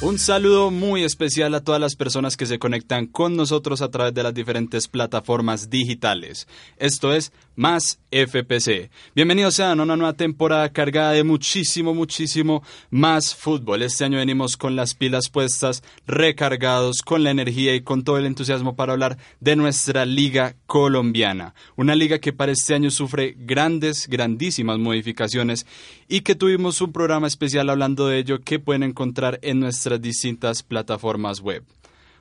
Un saludo muy especial a todas las personas que se conectan con nosotros a través de las diferentes plataformas digitales. Esto es Más FPC. Bienvenidos a una nueva temporada cargada de muchísimo, muchísimo más fútbol. Este año venimos con las pilas puestas, recargados, con la energía y con todo el entusiasmo para hablar de nuestra liga colombiana. Una liga que para este año sufre grandes, grandísimas modificaciones y que tuvimos un programa especial hablando de ello que pueden encontrar en nuestras distintas plataformas web.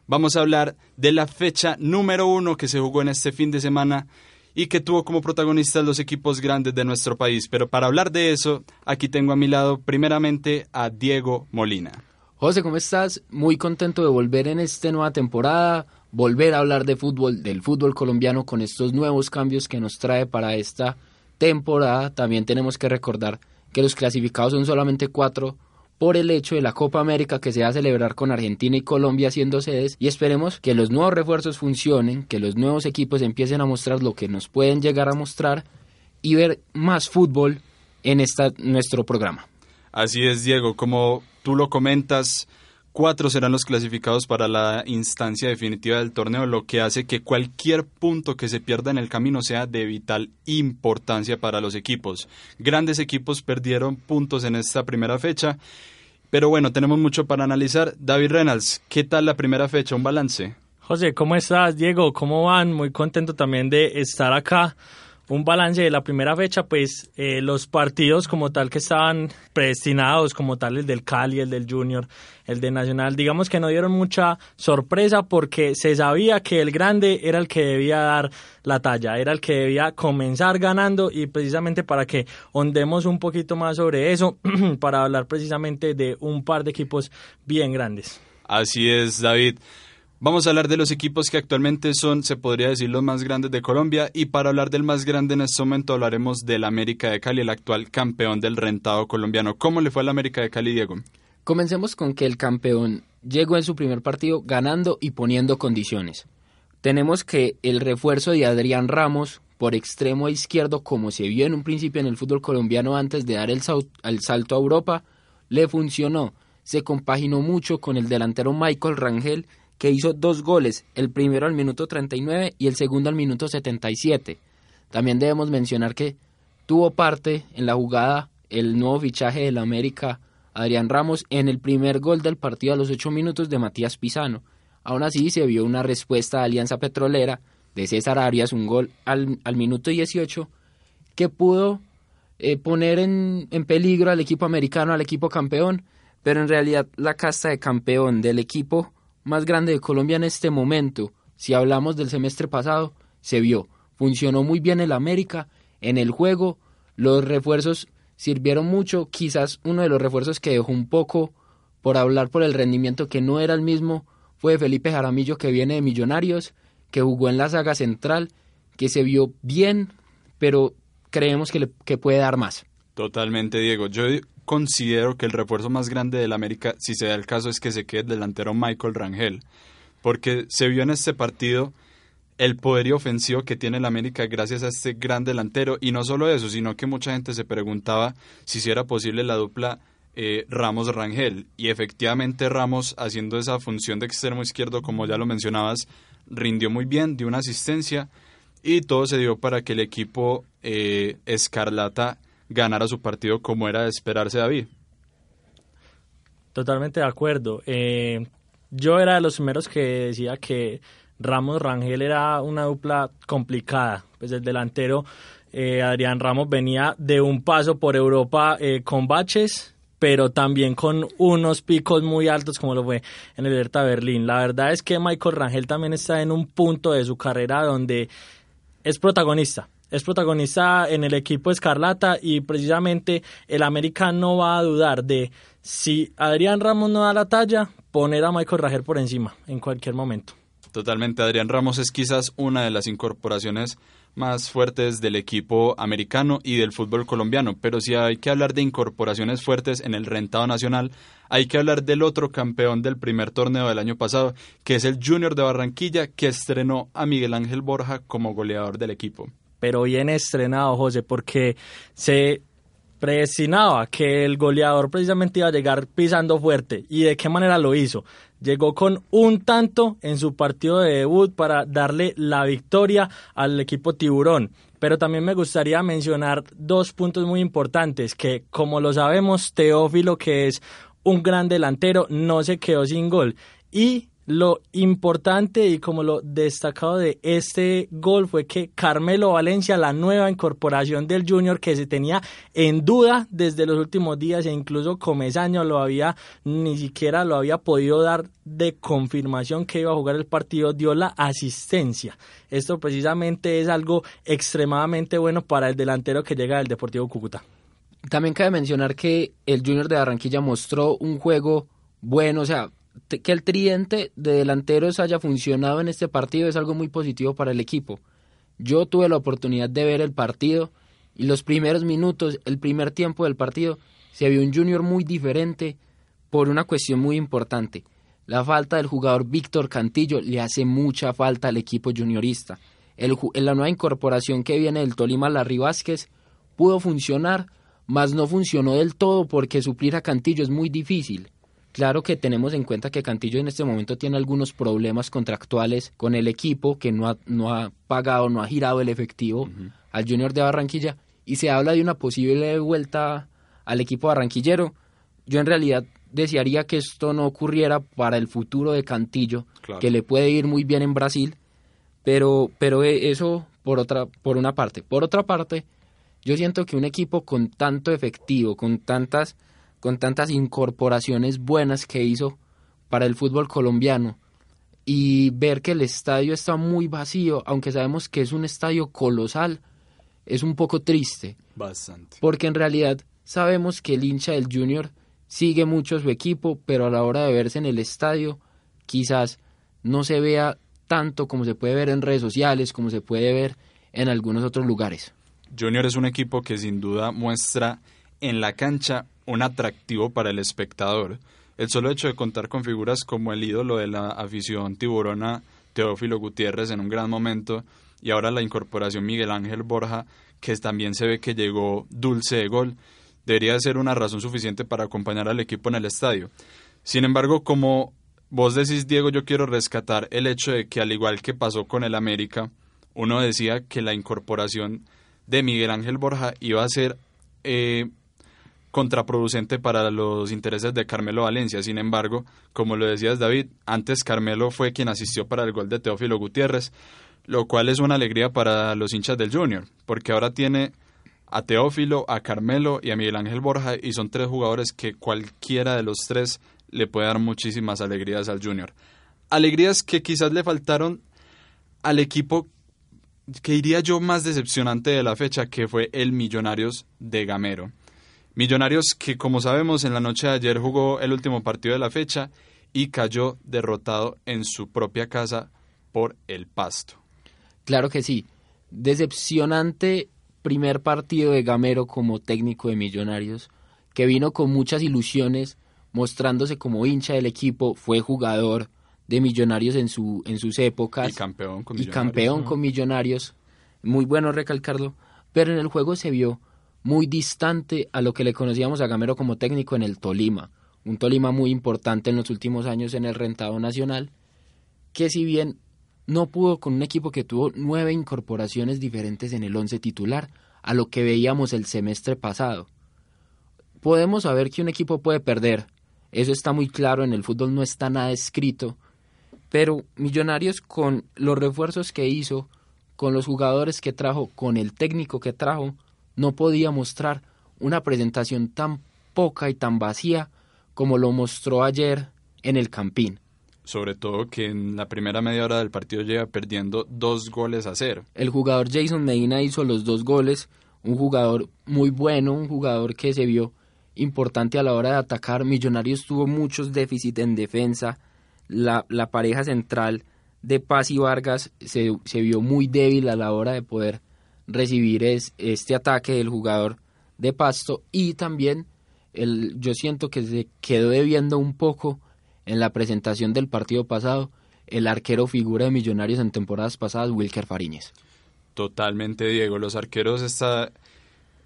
Vamos a hablar de la fecha número uno que se jugó en este fin de semana y que tuvo como protagonistas los equipos grandes de nuestro país. Pero para hablar de eso, aquí tengo a mi lado primeramente a Diego Molina. José, ¿cómo estás? Muy contento de volver en esta nueva temporada, volver a hablar de fútbol, del fútbol colombiano con estos nuevos cambios que nos trae para esta temporada. También tenemos que recordar que los clasificados son solamente cuatro por el hecho de la Copa América que se va a celebrar con Argentina y Colombia siendo sedes y esperemos que los nuevos refuerzos funcionen, que los nuevos equipos empiecen a mostrar lo que nos pueden llegar a mostrar y ver más fútbol en esta, nuestro programa. Así es, Diego, como tú lo comentas, cuatro serán los clasificados para la instancia definitiva del torneo, lo que hace que cualquier punto que se pierda en el camino sea de vital importancia para los equipos. Grandes equipos perdieron puntos en esta primera fecha, pero bueno, tenemos mucho para analizar. David Reynolds, ¿qué tal la primera fecha? Un balance. José, ¿cómo estás? Diego, ¿cómo van? Muy contento también de estar acá un balance de la primera fecha, pues eh, los partidos como tal que estaban predestinados, como tal el del Cali, el del Junior, el de Nacional, digamos que no dieron mucha sorpresa porque se sabía que el grande era el que debía dar la talla, era el que debía comenzar ganando y precisamente para que ondemos un poquito más sobre eso, para hablar precisamente de un par de equipos bien grandes. Así es, David. Vamos a hablar de los equipos que actualmente son, se podría decir, los más grandes de Colombia y para hablar del más grande en este momento hablaremos del América de Cali, el actual campeón del rentado colombiano. ¿Cómo le fue al América de Cali, Diego? Comencemos con que el campeón llegó en su primer partido ganando y poniendo condiciones. Tenemos que el refuerzo de Adrián Ramos por extremo izquierdo, como se vio en un principio en el fútbol colombiano antes de dar el, el salto a Europa, le funcionó. Se compaginó mucho con el delantero Michael Rangel, que hizo dos goles, el primero al minuto 39 y el segundo al minuto 77. También debemos mencionar que tuvo parte en la jugada el nuevo fichaje del América, Adrián Ramos, en el primer gol del partido a los ocho minutos de Matías Pisano. Aún así se vio una respuesta de Alianza Petrolera de César Arias, un gol al, minuto 18, que pudo eh, poner en, en peligro al equipo americano, al equipo campeón, pero en realidad la casta de campeón del equipo más grande de Colombia en este momento, si hablamos del semestre pasado, se vio. Funcionó muy bien el América en el juego, los refuerzos sirvieron mucho, quizás uno de los refuerzos que dejó un poco por hablar por el rendimiento que no era el mismo fue Felipe Jaramillo que viene de Millonarios, que jugó en la saga central, que se vio bien, pero creemos que, le, que puede dar más. Totalmente, Diego. Yo considero que el refuerzo más grande del América, si se da el caso, es que se quede el delantero Michael Rangel, porque se vio en este partido el poderío ofensivo que tiene el América gracias a este gran delantero y no solo eso, sino que mucha gente se preguntaba si, si era posible la dupla eh, Ramos Rangel y efectivamente Ramos haciendo esa función de extremo izquierdo como ya lo mencionabas rindió muy bien, dio una asistencia y todo se dio para que el equipo eh, Escarlata ganara su partido como era de esperarse David. Totalmente de acuerdo. Eh, yo era de los primeros que decía que Ramos Rangel era una dupla complicada. Pues el delantero eh, Adrián Ramos venía de un paso por Europa eh, con baches pero también con unos picos muy altos como lo fue en el Hertha Berlín. La verdad es que Michael Rangel también está en un punto de su carrera donde es protagonista. Es protagonista en el equipo Escarlata y precisamente el América no va a dudar de si Adrián Ramos no da la talla, poner a Michael Rangel por encima en cualquier momento. Totalmente, Adrián Ramos es quizás una de las incorporaciones más fuertes del equipo americano y del fútbol colombiano, pero si hay que hablar de incorporaciones fuertes en el rentado nacional, hay que hablar del otro campeón del primer torneo del año pasado, que es el Junior de Barranquilla, que estrenó a Miguel Ángel Borja como goleador del equipo. Pero bien estrenado, José, porque se predestinaba que el goleador precisamente iba a llegar pisando fuerte. ¿Y de qué manera lo hizo? Llegó con un tanto en su partido de debut para darle la victoria al equipo tiburón. Pero también me gustaría mencionar dos puntos muy importantes que, como lo sabemos, Teófilo, que es un gran delantero, no se quedó sin gol. Y lo importante y como lo destacado de este gol fue que Carmelo Valencia, la nueva incorporación del Junior que se tenía en duda desde los últimos días e incluso Comesaño lo había ni siquiera lo había podido dar de confirmación que iba a jugar el partido, dio la asistencia. Esto precisamente es algo extremadamente bueno para el delantero que llega del Deportivo Cúcuta. También cabe mencionar que el Junior de Barranquilla mostró un juego bueno, o sea, que el tridente de delanteros haya funcionado en este partido es algo muy positivo para el equipo. Yo tuve la oportunidad de ver el partido y los primeros minutos, el primer tiempo del partido, se vio un junior muy diferente por una cuestión muy importante. La falta del jugador Víctor Cantillo le hace mucha falta al equipo juniorista. El, la nueva incorporación que viene del Tolima, Larry Vázquez, pudo funcionar, mas no funcionó del todo porque suplir a Cantillo es muy difícil. Claro que tenemos en cuenta que Cantillo en este momento tiene algunos problemas contractuales con el equipo, que no ha, no ha pagado, no ha girado el efectivo al Junior de Barranquilla y se habla de una posible vuelta al equipo barranquillero. Yo en realidad desearía que esto no ocurriera para el futuro de Cantillo, que le puede ir muy bien en Brasil, pero, pero e, eso por, otra, por una parte. Por otra parte, yo siento que un equipo con tanto efectivo, con tantas con tantas incorporaciones buenas que hizo para el fútbol colombiano y ver que el estadio está muy vacío, aunque sabemos que es un estadio colosal, es un poco triste. Bastante. Porque en realidad sabemos que el hincha del Junior sigue mucho su equipo, pero a la hora de verse en el estadio quizás no se vea tanto como se puede ver en redes sociales, como se puede ver en algunos otros lugares. Junior es un equipo que sin duda muestra en la cancha un atractivo para el espectador. El solo hecho de contar con figuras como el ídolo de la afición tiburona Teófilo Gutiérrez en un gran momento y ahora la incorporación Miguel Ángel Borja, que también se ve que llegó dulce de gol, debería ser una razón suficiente para acompañar al equipo en el estadio. Sin embargo, como vos decís, Diego, yo quiero rescatar el hecho de que al igual que pasó con el América, uno decía que la incorporación de Miguel Ángel Borja iba a ser eh, contraproducente para los intereses de Carmelo Valencia. Sin embargo, como lo decías David, antes Carmelo fue quien asistió para el gol de Teófilo Gutiérrez, lo cual es una alegría para los hinchas del Junior, porque ahora tiene a Teófilo, a Carmelo y a Miguel Ángel Borja y son tres jugadores que cualquiera de los tres le puede dar muchísimas alegrías al Junior. Alegrías que quizás le faltaron al equipo que diría yo más decepcionante de la fecha, que fue el Millonarios de Gamero. Millonarios que, como sabemos, en la noche de ayer jugó el último partido de la fecha y cayó derrotado en su propia casa por el Pasto. Claro que sí. Decepcionante primer partido de Gamero como técnico de Millonarios, que vino con muchas ilusiones, mostrándose como hincha del equipo, fue jugador de Millonarios en, su, en sus épocas. Y campeón con Millonarios. Y campeón con Millonarios. Muy bueno recalcarlo. Pero en el juego se vio muy distante a lo que le conocíamos a Gamero como técnico en el Tolima, un Tolima muy importante en los últimos años en el rentado nacional, que si bien no pudo con un equipo que tuvo nueve incorporaciones diferentes en el once titular, a lo que veíamos el semestre pasado. Podemos saber que un equipo puede perder, eso está muy claro, en el fútbol no está nada escrito, pero Millonarios con los refuerzos que hizo, con los jugadores que trajo, con el técnico que trajo, no podía mostrar una presentación tan poca y tan vacía como lo mostró ayer en el Campín. Sobre todo que en la primera media hora del partido llega perdiendo dos goles a cero. El jugador Jason Medina hizo los dos goles, un jugador muy bueno, un jugador que se vio importante a la hora de atacar. Millonarios tuvo muchos déficits en defensa. La, la pareja central de Paz y Vargas se, se, vio muy débil a la hora de poder recibir es, este ataque del jugador de Pasto y también el, yo siento que se quedó debiendo un poco en la presentación del partido pasado el arquero figura de Millonarios en temporadas pasadas, Wilker Fariñez. Totalmente, Diego. Los arqueros está,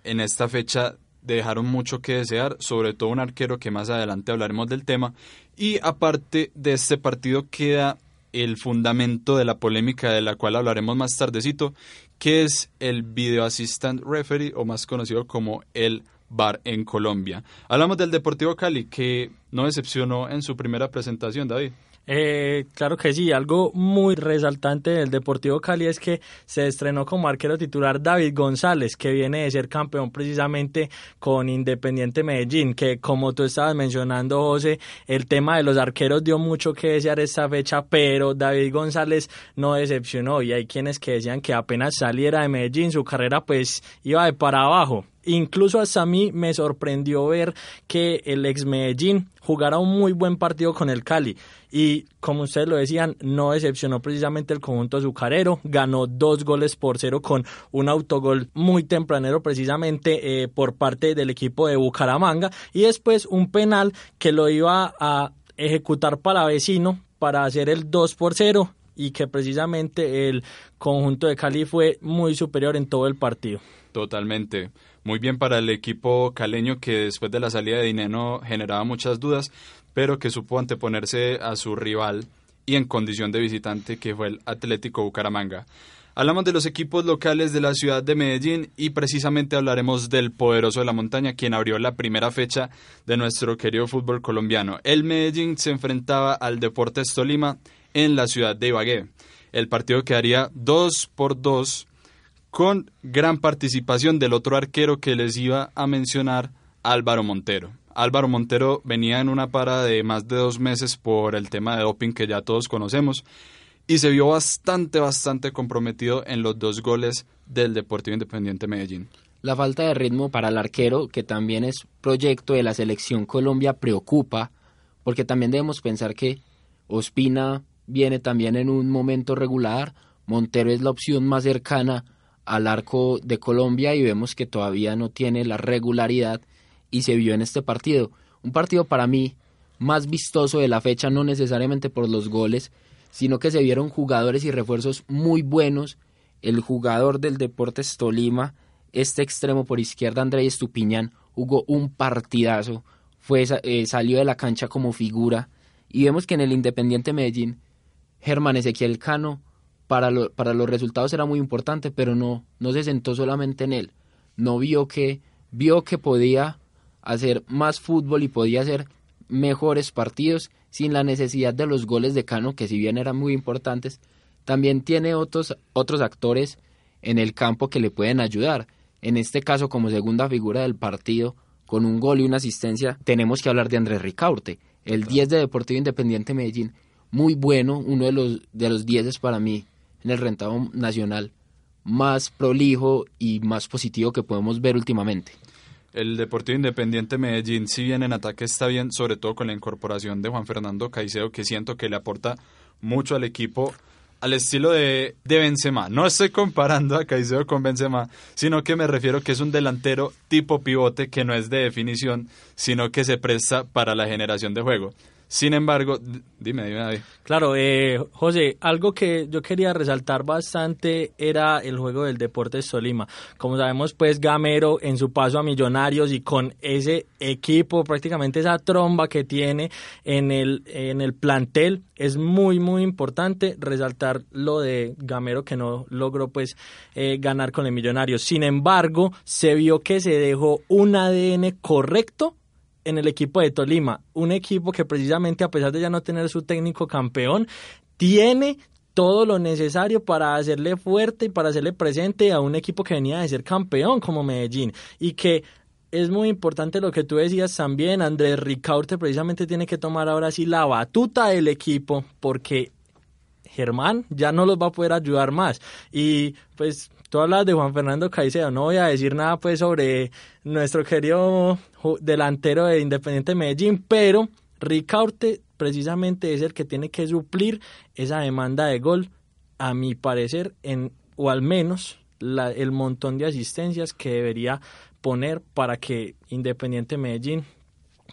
en esta fecha dejaron mucho que desear, sobre todo un arquero que más adelante hablaremos del tema. Y aparte de este partido queda el fundamento de la polémica de la cual hablaremos más tardecito, que es el Video Assistant Referee o más conocido como el VAR en Colombia. Hablamos del Deportivo Cali que no decepcionó en su primera presentación, David. Eh, claro que sí, algo muy resaltante del Deportivo Cali es que se estrenó como arquero titular David González, que viene de ser campeón precisamente con Independiente Medellín, que como tú estabas mencionando, José, el tema de los arqueros dio mucho que desear esta fecha, pero David González no decepcionó y hay quienes que decían que apenas saliera de Medellín su carrera pues iba de para abajo Incluso hasta a mí me sorprendió ver que el ex Medellín jugara un muy buen partido con el Cali. Y como ustedes lo decían, no decepcionó precisamente el conjunto azucarero. Ganó dos goles por cero con un autogol muy tempranero precisamente eh, por parte del equipo de Bucaramanga. Y después un penal que lo iba a ejecutar para vecino para hacer el 2 por 0 y que precisamente el conjunto de Cali fue muy superior en todo el partido. Totalmente. Muy bien para el equipo caleño que después de la salida de Dineno generaba muchas dudas, pero que supo anteponerse a su rival y en condición de visitante que fue el Atlético Bucaramanga. Hablamos de los equipos locales de la ciudad de Medellín y precisamente hablaremos del poderoso de la montaña, quien abrió la primera fecha de nuestro querido fútbol colombiano. El Medellín se enfrentaba al Deportes Tolima en la ciudad de Ibagué. El partido quedaría 2 por 2 con gran participación del otro arquero que les iba a mencionar, Álvaro Montero. Álvaro Montero venía en una parada de más de dos meses por el tema de doping que ya todos conocemos y se vio bastante, bastante comprometido en los dos goles del Deportivo Independiente Medellín. La falta de ritmo para el arquero, que también es proyecto de la selección Colombia, preocupa, porque también debemos pensar que Ospina viene también en un momento regular, Montero es la opción más cercana al arco de Colombia y vemos que todavía no tiene la regularidad y se vio en este partido. Un partido para mí más vistoso de la fecha, no necesariamente por los goles, sino que se vieron jugadores y refuerzos muy buenos. El jugador del Deportes Tolima, este extremo por izquierda, Andrés Estupiñán, jugó un partidazo, fue, eh, salió de la cancha como figura. Y vemos que en el Independiente Medellín, Germán Ezequiel Cano para, para los resultados era muy importante, pero no, no se sentó solamente en él. No vio que, vio que podía hacer más fútbol y podía hacer mejores partidos sin la necesidad de los goles de Cano, que si bien eran muy importantes, también tiene otros, otros actores en el campo que le pueden ayudar. En este caso, como segunda figura del partido, con un gol y una asistencia, tenemos que hablar de Andrés Ricaurte, el 10 de Deportivo Independiente Medellín, muy bueno, uno de los, de los 10 para mí en el rentado nacional más prolijo y más positivo que podemos ver últimamente. El Deportivo Independiente Medellín, si bien en ataque está bien, sobre todo con la incorporación de Juan Fernando Caicedo, que siento que le aporta mucho al equipo al estilo de, de Benzema. No estoy comparando a Caicedo con Benzema, sino que me refiero que es un delantero tipo pivote que no es de definición, sino que se presta para la generación de juego. Sin embargo, dime, dime, David. Claro, eh, José, algo que yo quería resaltar bastante era el juego del Deportes Tolima. Como sabemos, pues Gamero en su paso a Millonarios y con ese equipo, prácticamente esa tromba que tiene en el, en el plantel, es muy, muy importante resaltar lo de Gamero que no logró pues eh, ganar con el Millonarios. Sin embargo, se vio que se dejó un ADN correcto en el equipo de Tolima, un equipo que precisamente a pesar de ya no tener su técnico campeón, tiene todo lo necesario para hacerle fuerte y para hacerle presente a un equipo que venía de ser campeón como Medellín y que es muy importante lo que tú decías también. Andrés Ricaurte precisamente tiene que tomar ahora sí la batuta del equipo porque Germán ya no los va a poder ayudar más. Y pues tú hablas de Juan Fernando Caicedo, no voy a decir nada pues sobre nuestro querido delantero de Independiente Medellín, pero Ricaurte precisamente es el que tiene que suplir esa demanda de gol, a mi parecer, en, o al menos la, el montón de asistencias que debería poner para que Independiente Medellín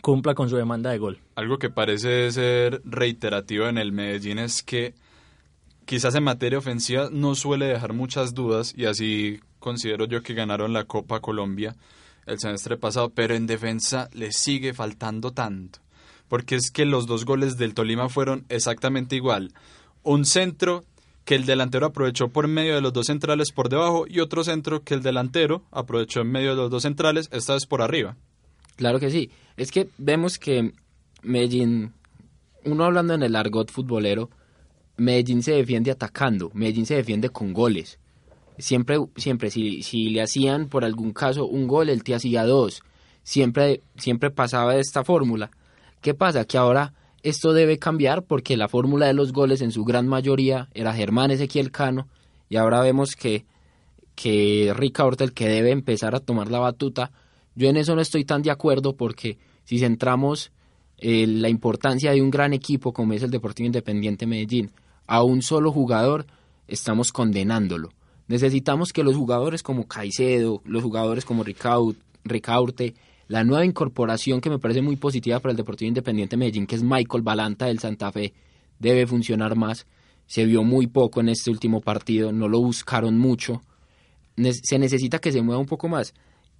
cumpla con su demanda de gol. Algo que parece ser reiterativo en el Medellín es que quizás en materia ofensiva no suele dejar muchas dudas y así considero yo que ganaron la Copa Colombia el semestre pasado, pero en defensa le sigue faltando tanto, porque es que los dos goles del Tolima fueron exactamente igual. Un centro que el delantero aprovechó por medio de los dos centrales por debajo y otro centro que el delantero aprovechó en medio de los dos centrales, esta vez por arriba. Claro que sí. Es que vemos que Medellín, uno hablando en el argot futbolero, Medellín se defiende atacando, Medellín se defiende con goles. Siempre, siempre, si, le hacían por algún caso un gol, él te hacía dos. Siempre, siempre pasaba esta fórmula. ¿Qué pasa? Que ahora esto debe cambiar porque la fórmula de los goles en su gran mayoría era Germán Ezequiel Cano y ahora vemos que, que Rica Horta el que debe empezar a tomar la batuta. Yo en eso no estoy tan de acuerdo porque si centramos eh, la importancia de un gran equipo como es el Deportivo Independiente Medellín a un solo jugador, estamos condenándolo. Necesitamos que los jugadores como Caicedo, los jugadores como Ricaurte, la nueva incorporación que me parece muy positiva para el Deportivo Independiente Medellín, que es Michael Balanta del Santa Fe, debe funcionar más. Se vio muy poco en este último partido, no lo buscaron mucho. se necesita que se mueva un poco más.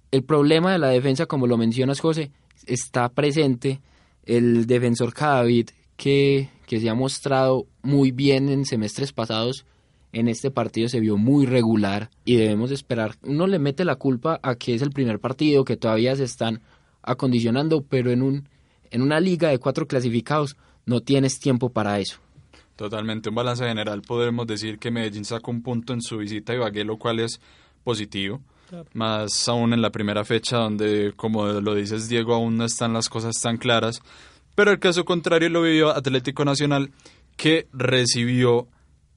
El problema de la defensa, como lo mencionas, José, está presente. El defensor Cadavid, que, que se ha mostrado muy bien en semestres pasados, en este partido se vio muy regular y debemos esperar. Uno le mete la culpa a que es el primer partido, que todavía se están acondicionando, pero en, un, en una liga de cuatro clasificados no tienes tiempo para eso. Totalmente, un balance general podemos decir que Medellín sacó un punto en su visita a Ibagué, lo cual es positivo. Más aún en la primera fecha donde, como lo dices Diego, aún no están las cosas tan claras. Pero el caso contrario lo vivió Atlético Nacional, que recibió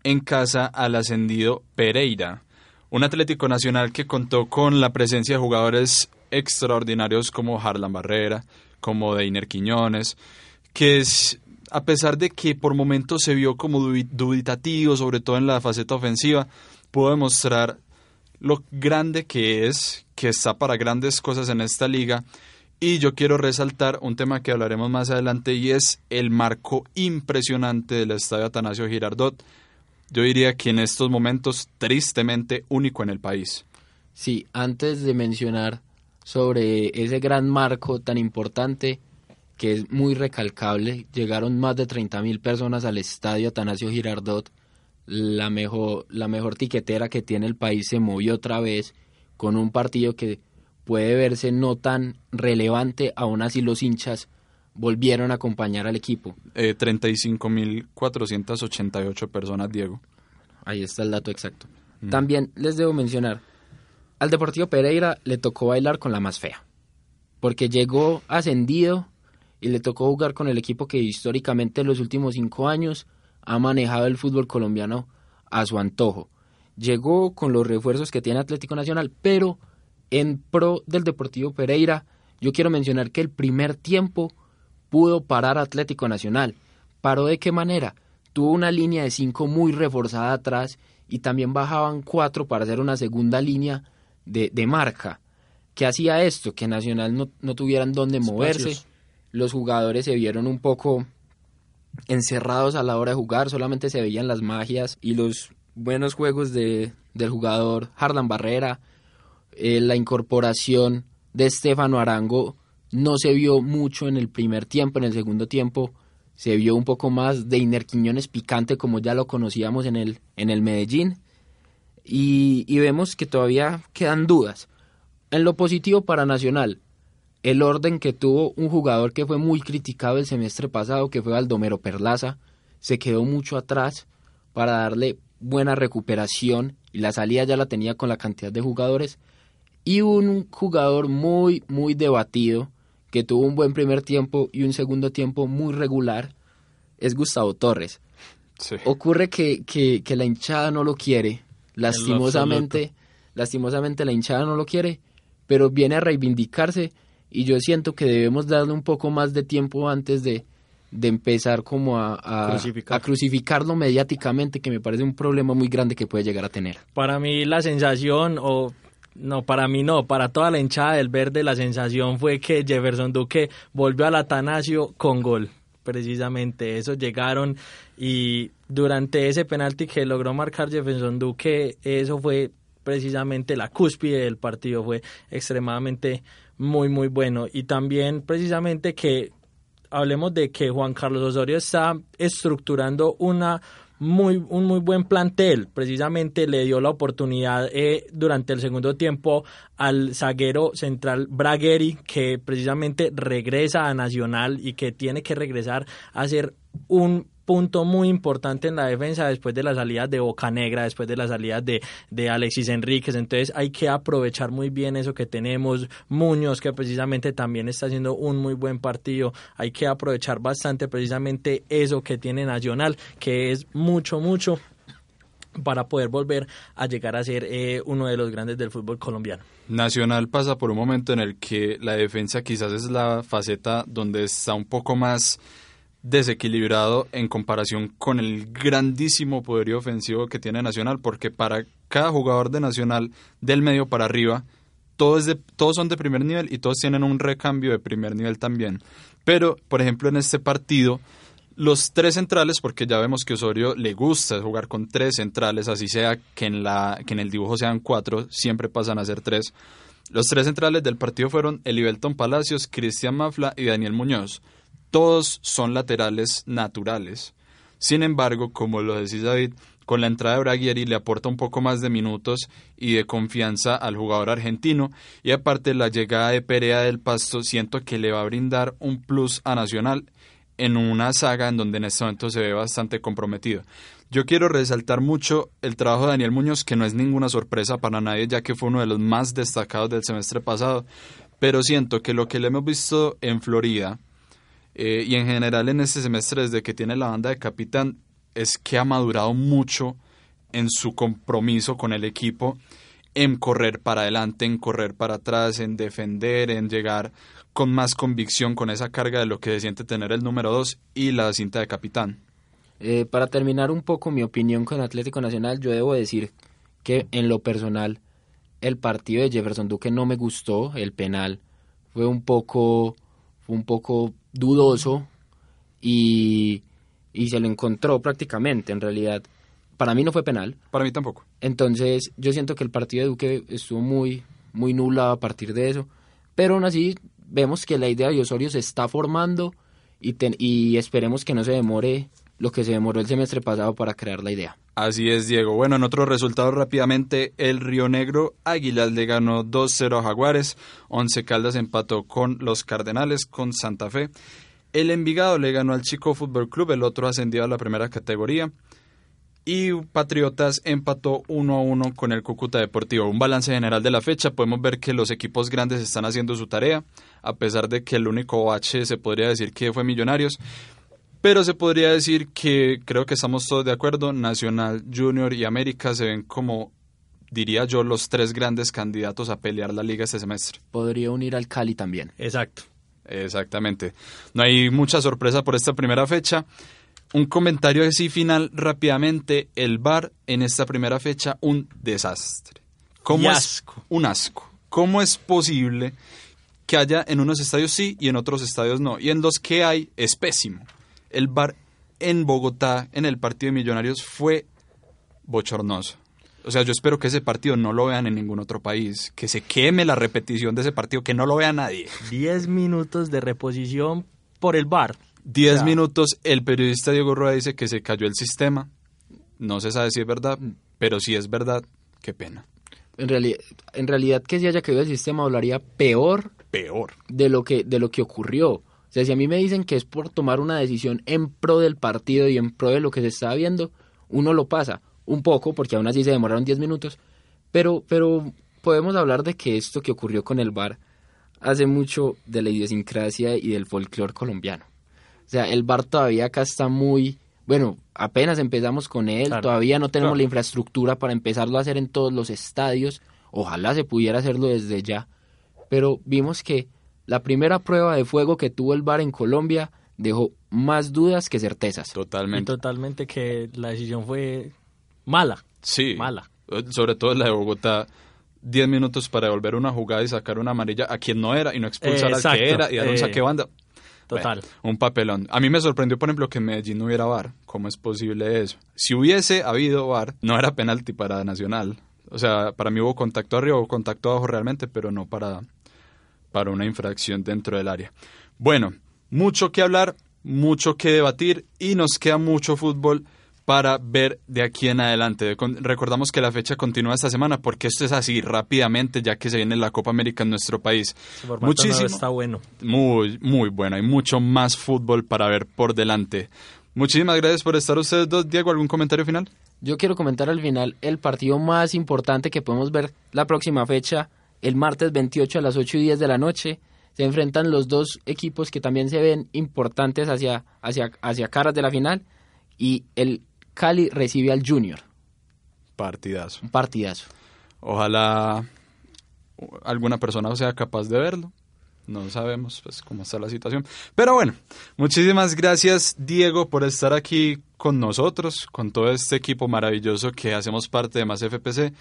en casa al ascendido Pereira, un Atlético Nacional que contó con la presencia de jugadores extraordinarios como Harlan Barrera, como Deiner Quiñones, que es, a pesar de que por momentos se vio como dubitativo, sobre todo en la faceta ofensiva, pudo demostrar lo grande que es, que está para grandes cosas en esta liga. Y yo quiero resaltar un tema que hablaremos más adelante y es el marco impresionante del estadio Atanasio Girardot, yo diría que en estos momentos tristemente único en el país. Sí, antes de mencionar sobre ese gran marco tan importante que es muy recalcable, llegaron más de 30.000 personas al estadio Atanasio Girardot, la mejor, la mejor tiquetera que tiene el país se movió otra vez con un partido que puede verse no tan relevante, aún así los hinchas volvieron a acompañar al equipo. Eh, 35.488 personas, Diego. Ahí está el dato exacto. Mm. También les debo mencionar, al Deportivo Pereira le tocó bailar con la más fea, porque llegó ascendido y le tocó jugar con el equipo que históricamente en los últimos cinco años ha manejado el fútbol colombiano a su antojo. Llegó con los refuerzos que tiene Atlético Nacional, pero en pro del Deportivo Pereira, yo quiero mencionar que el primer tiempo pudo parar Atlético Nacional. ¿Paró de qué manera? Tuvo una línea de cinco muy reforzada atrás y también bajaban cuatro para hacer una segunda línea de, de marca. ¿Qué hacía esto? Que Nacional no, no tuvieran dónde moverse. Los jugadores se vieron un poco encerrados a la hora de jugar, solamente se veían las magias y los buenos juegos de, del jugador Harlan Barrera, eh, la incorporación de Estefano Arango no se vio mucho en el primer tiempo, en el segundo tiempo se vio un poco más de Iner Quiñones picante como ya lo conocíamos en el, en el Medellín y, y vemos que todavía quedan dudas. En lo positivo para Nacional, el orden que tuvo un jugador que fue muy criticado el semestre pasado, que fue Baldomero Perlaza, se quedó mucho atrás para darle buena recuperación y la salida ya la tenía con la cantidad de jugadores Y un jugador muy, muy debatido, que tuvo un buen primer tiempo y un segundo tiempo muy regular, es Gustavo Torres. Sí. Ocurre que, que, que la hinchada no lo quiere, lastimosamente, lastimosamente la hinchada no lo quiere, pero viene a reivindicarse y yo siento que debemos darle un poco más de tiempo antes de, de empezar como a, a, Crucificar. a crucificarlo mediáticamente, que me parece un problema muy grande que puede llegar a tener. Para mí la sensación, o no, para mí no, para toda la hinchada del verde la sensación fue que Jefferson Duque volvió al Atanasio con gol. Precisamente eso llegaron y durante ese penalti que logró marcar Jefferson Duque, eso fue precisamente la cúspide del partido, fue extremadamente muy muy bueno y también precisamente que hablemos de que Juan Carlos Osorio está estructurando una muy, un muy buen plantel. Precisamente le dio la oportunidad eh, durante el segundo tiempo al zaguero central Bragueri, que precisamente regresa a Nacional y que tiene que regresar a ser un punto muy importante en la defensa después de la salida de Bocanegra, después de la salida de, de Alexis Enríquez. Entonces hay que aprovechar muy bien eso que tenemos. Muñoz, que precisamente también está haciendo un muy buen partido. Hay que aprovechar bastante precisamente eso que tiene Nacional, que es mucho, mucho para poder volver a llegar a ser eh, uno de los grandes del fútbol colombiano. Nacional pasa por un momento en el que la defensa quizás es la faceta donde está un poco más desequilibrado en comparación con el grandísimo poderío ofensivo que tiene Nacional, porque para cada jugador de Nacional del medio para arriba, todos, de, todos son de primer nivel y todos tienen un recambio de primer nivel también. Pero, por ejemplo, en este partido, los tres centrales, porque ya vemos que Osorio le gusta jugar con tres centrales, así sea que en, la, que en el dibujo sean cuatro, siempre pasan a ser tres. Los tres centrales del partido fueron Elibelton Palacios, Cristian Mafla y Daniel Muñoz todos son laterales naturales. Sin embargo, como lo decís David, con la entrada de Braguieri le aporta un poco más de minutos y de confianza al jugador argentino y aparte la llegada de Perea del Pasto siento que le va a brindar un plus a Nacional en una saga en donde en este momento se ve bastante comprometido. Yo quiero resaltar mucho el trabajo de Daniel Muñoz, que no es ninguna sorpresa para nadie, ya que fue uno de los más destacados del semestre pasado, pero siento que lo que le hemos visto en Florida, eh, y en general en este semestre desde que tiene la banda de capitán es que ha madurado mucho en su compromiso con el equipo en correr para adelante, en correr para atrás, en defender, en llegar con más convicción con esa carga de lo que se tener el número 2 y la cinta de capitán. Eh, para terminar un poco mi opinión con Atlético Nacional, yo debo decir que en lo personal el partido de Jefferson Duque no me gustó, el penal fue un poco, fue un poco dudoso y, y se lo encontró prácticamente en realidad. Para mí no fue penal. Para mí tampoco. Entonces yo siento que el partido de Duque estuvo muy, muy nublado a partir de eso. Pero aún así vemos que la idea de Osorio se está formando y, ten- y esperemos que no se demore lo que se demoró el semestre pasado para crear la idea. Así es, Diego. Bueno, en otros resultados rápidamente, el Río Negro Águilas le ganó 2-0 a Jaguares, Once Caldas empató con los Cardenales, con Santa Fe. El Envigado le ganó al Chico Fútbol Club, el otro ascendido a la primera categoría. Y Patriotas empató 1 a 1 con el Cúcuta Deportivo. Un balance general de la fecha, podemos ver que los equipos grandes están haciendo su tarea, a pesar de que el único bache se podría decir que fue Millonarios. Pero se podría decir que creo que estamos todos de acuerdo, Nacional, Junior y América se ven como, diría yo, los tres grandes candidatos a pelear la liga este semestre. Podría unir al Cali también. Exacto. Exactamente. No hay mucha sorpresa por esta primera fecha. Un comentario así final rápidamente. El VAR en esta primera fecha, un desastre. ¿Cómo Y es- asco. Un asco. ¿Cómo es posible que haya en unos estadios sí y en otros estadios no? Y en los que hay es pésimo. El VAR en Bogotá, en el partido de Millonarios, fue bochornoso. O sea, yo espero que ese partido no lo vean en ningún otro país, que se queme la repetición de ese partido, que no lo vea nadie. 10 minutos de reposición por el bar. 10 O sea, minutos, el periodista Diego Rueda dice que se cayó el sistema. No se sabe si es verdad, pero si es verdad, qué pena. En, reali- en realidad que si haya caído el sistema hablaría peor Peor. de lo que de lo que ocurrió. O sea, si a mí me dicen que es por tomar una decisión en pro del partido y en pro de lo que se está viendo, uno lo pasa un poco porque aún así se demoraron 10 minutos, pero pero podemos hablar de que esto que ocurrió con el VAR hace mucho de la idiosincrasia y del folclore colombiano. O sea, el VAR todavía acá está muy, bueno, apenas empezamos con él, Claro. todavía no tenemos Claro. la infraestructura para empezarlo a hacer en todos los estadios, ojalá se pudiera hacerlo desde ya, pero vimos que la primera prueba de fuego que tuvo el VAR en Colombia dejó más dudas que certezas. Y Totalmente. totalmente que la decisión fue mala. Sí. Mala. Sobre todo la de Bogotá. 10 minutos para devolver una jugada y sacar una amarilla a quien no era y no expulsar al Exacto. que era y dar un Eh, saque banda. Total. Bueno, un papelón. A mí me sorprendió, por ejemplo, que en Medellín no hubiera VAR. ¿Cómo es posible eso? Si hubiese habido VAR, no era penalti para Nacional. O sea, para mí hubo contacto arriba o contacto abajo realmente, pero no para, para una infracción dentro del área. Bueno, mucho que hablar, mucho que debatir y nos queda mucho fútbol para ver de aquí en adelante. Recordamos que la fecha continúa esta semana porque esto es así rápidamente ya que se viene la Copa América en nuestro país. Nuevo está bueno. Muy, muy bueno. Hay mucho más fútbol para ver por delante. Muchísimas gracias por estar ustedes dos. Diego, ¿algún comentario final? Yo quiero comentar al final el partido más importante que podemos ver la próxima fecha, el martes 28 a las 8 y 10 de la noche. Se enfrentan los dos equipos que también se ven importantes hacia, hacia, hacia caras de la final y el Cali recibe al Junior. Partidazo. Un partidazo. Ojalá alguna persona sea capaz de verlo. No sabemos pues cómo está la situación. Pero bueno, muchísimas gracias Diego por estar aquí con nosotros, con todo este equipo maravilloso que hacemos parte de Más FPC.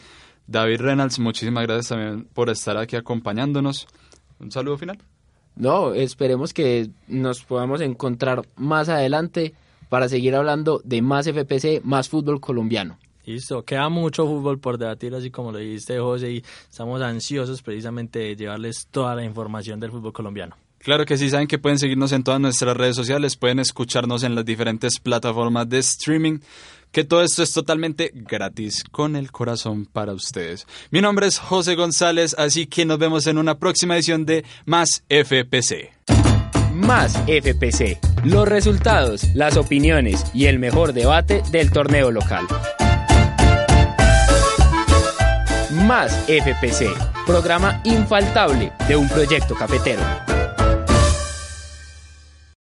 David Reynolds, muchísimas gracias también por estar aquí acompañándonos. Un saludo final. No, esperemos que nos podamos encontrar más adelante para seguir hablando de más FPC, más fútbol colombiano. Listo, queda mucho fútbol por debatir, así como lo dijiste, José, y estamos ansiosos precisamente de llevarles toda la información del fútbol colombiano. Claro que sí, saben que pueden seguirnos en todas nuestras redes sociales, pueden escucharnos en las diferentes plataformas de streaming, que todo esto es totalmente gratis, con el corazón para ustedes. Mi nombre es José González, así que nos vemos en una próxima edición de Más FPC. Más FPC. Los resultados, las opiniones y el mejor debate del torneo local. Más FPC. Programa infaltable de un proyecto cafetero.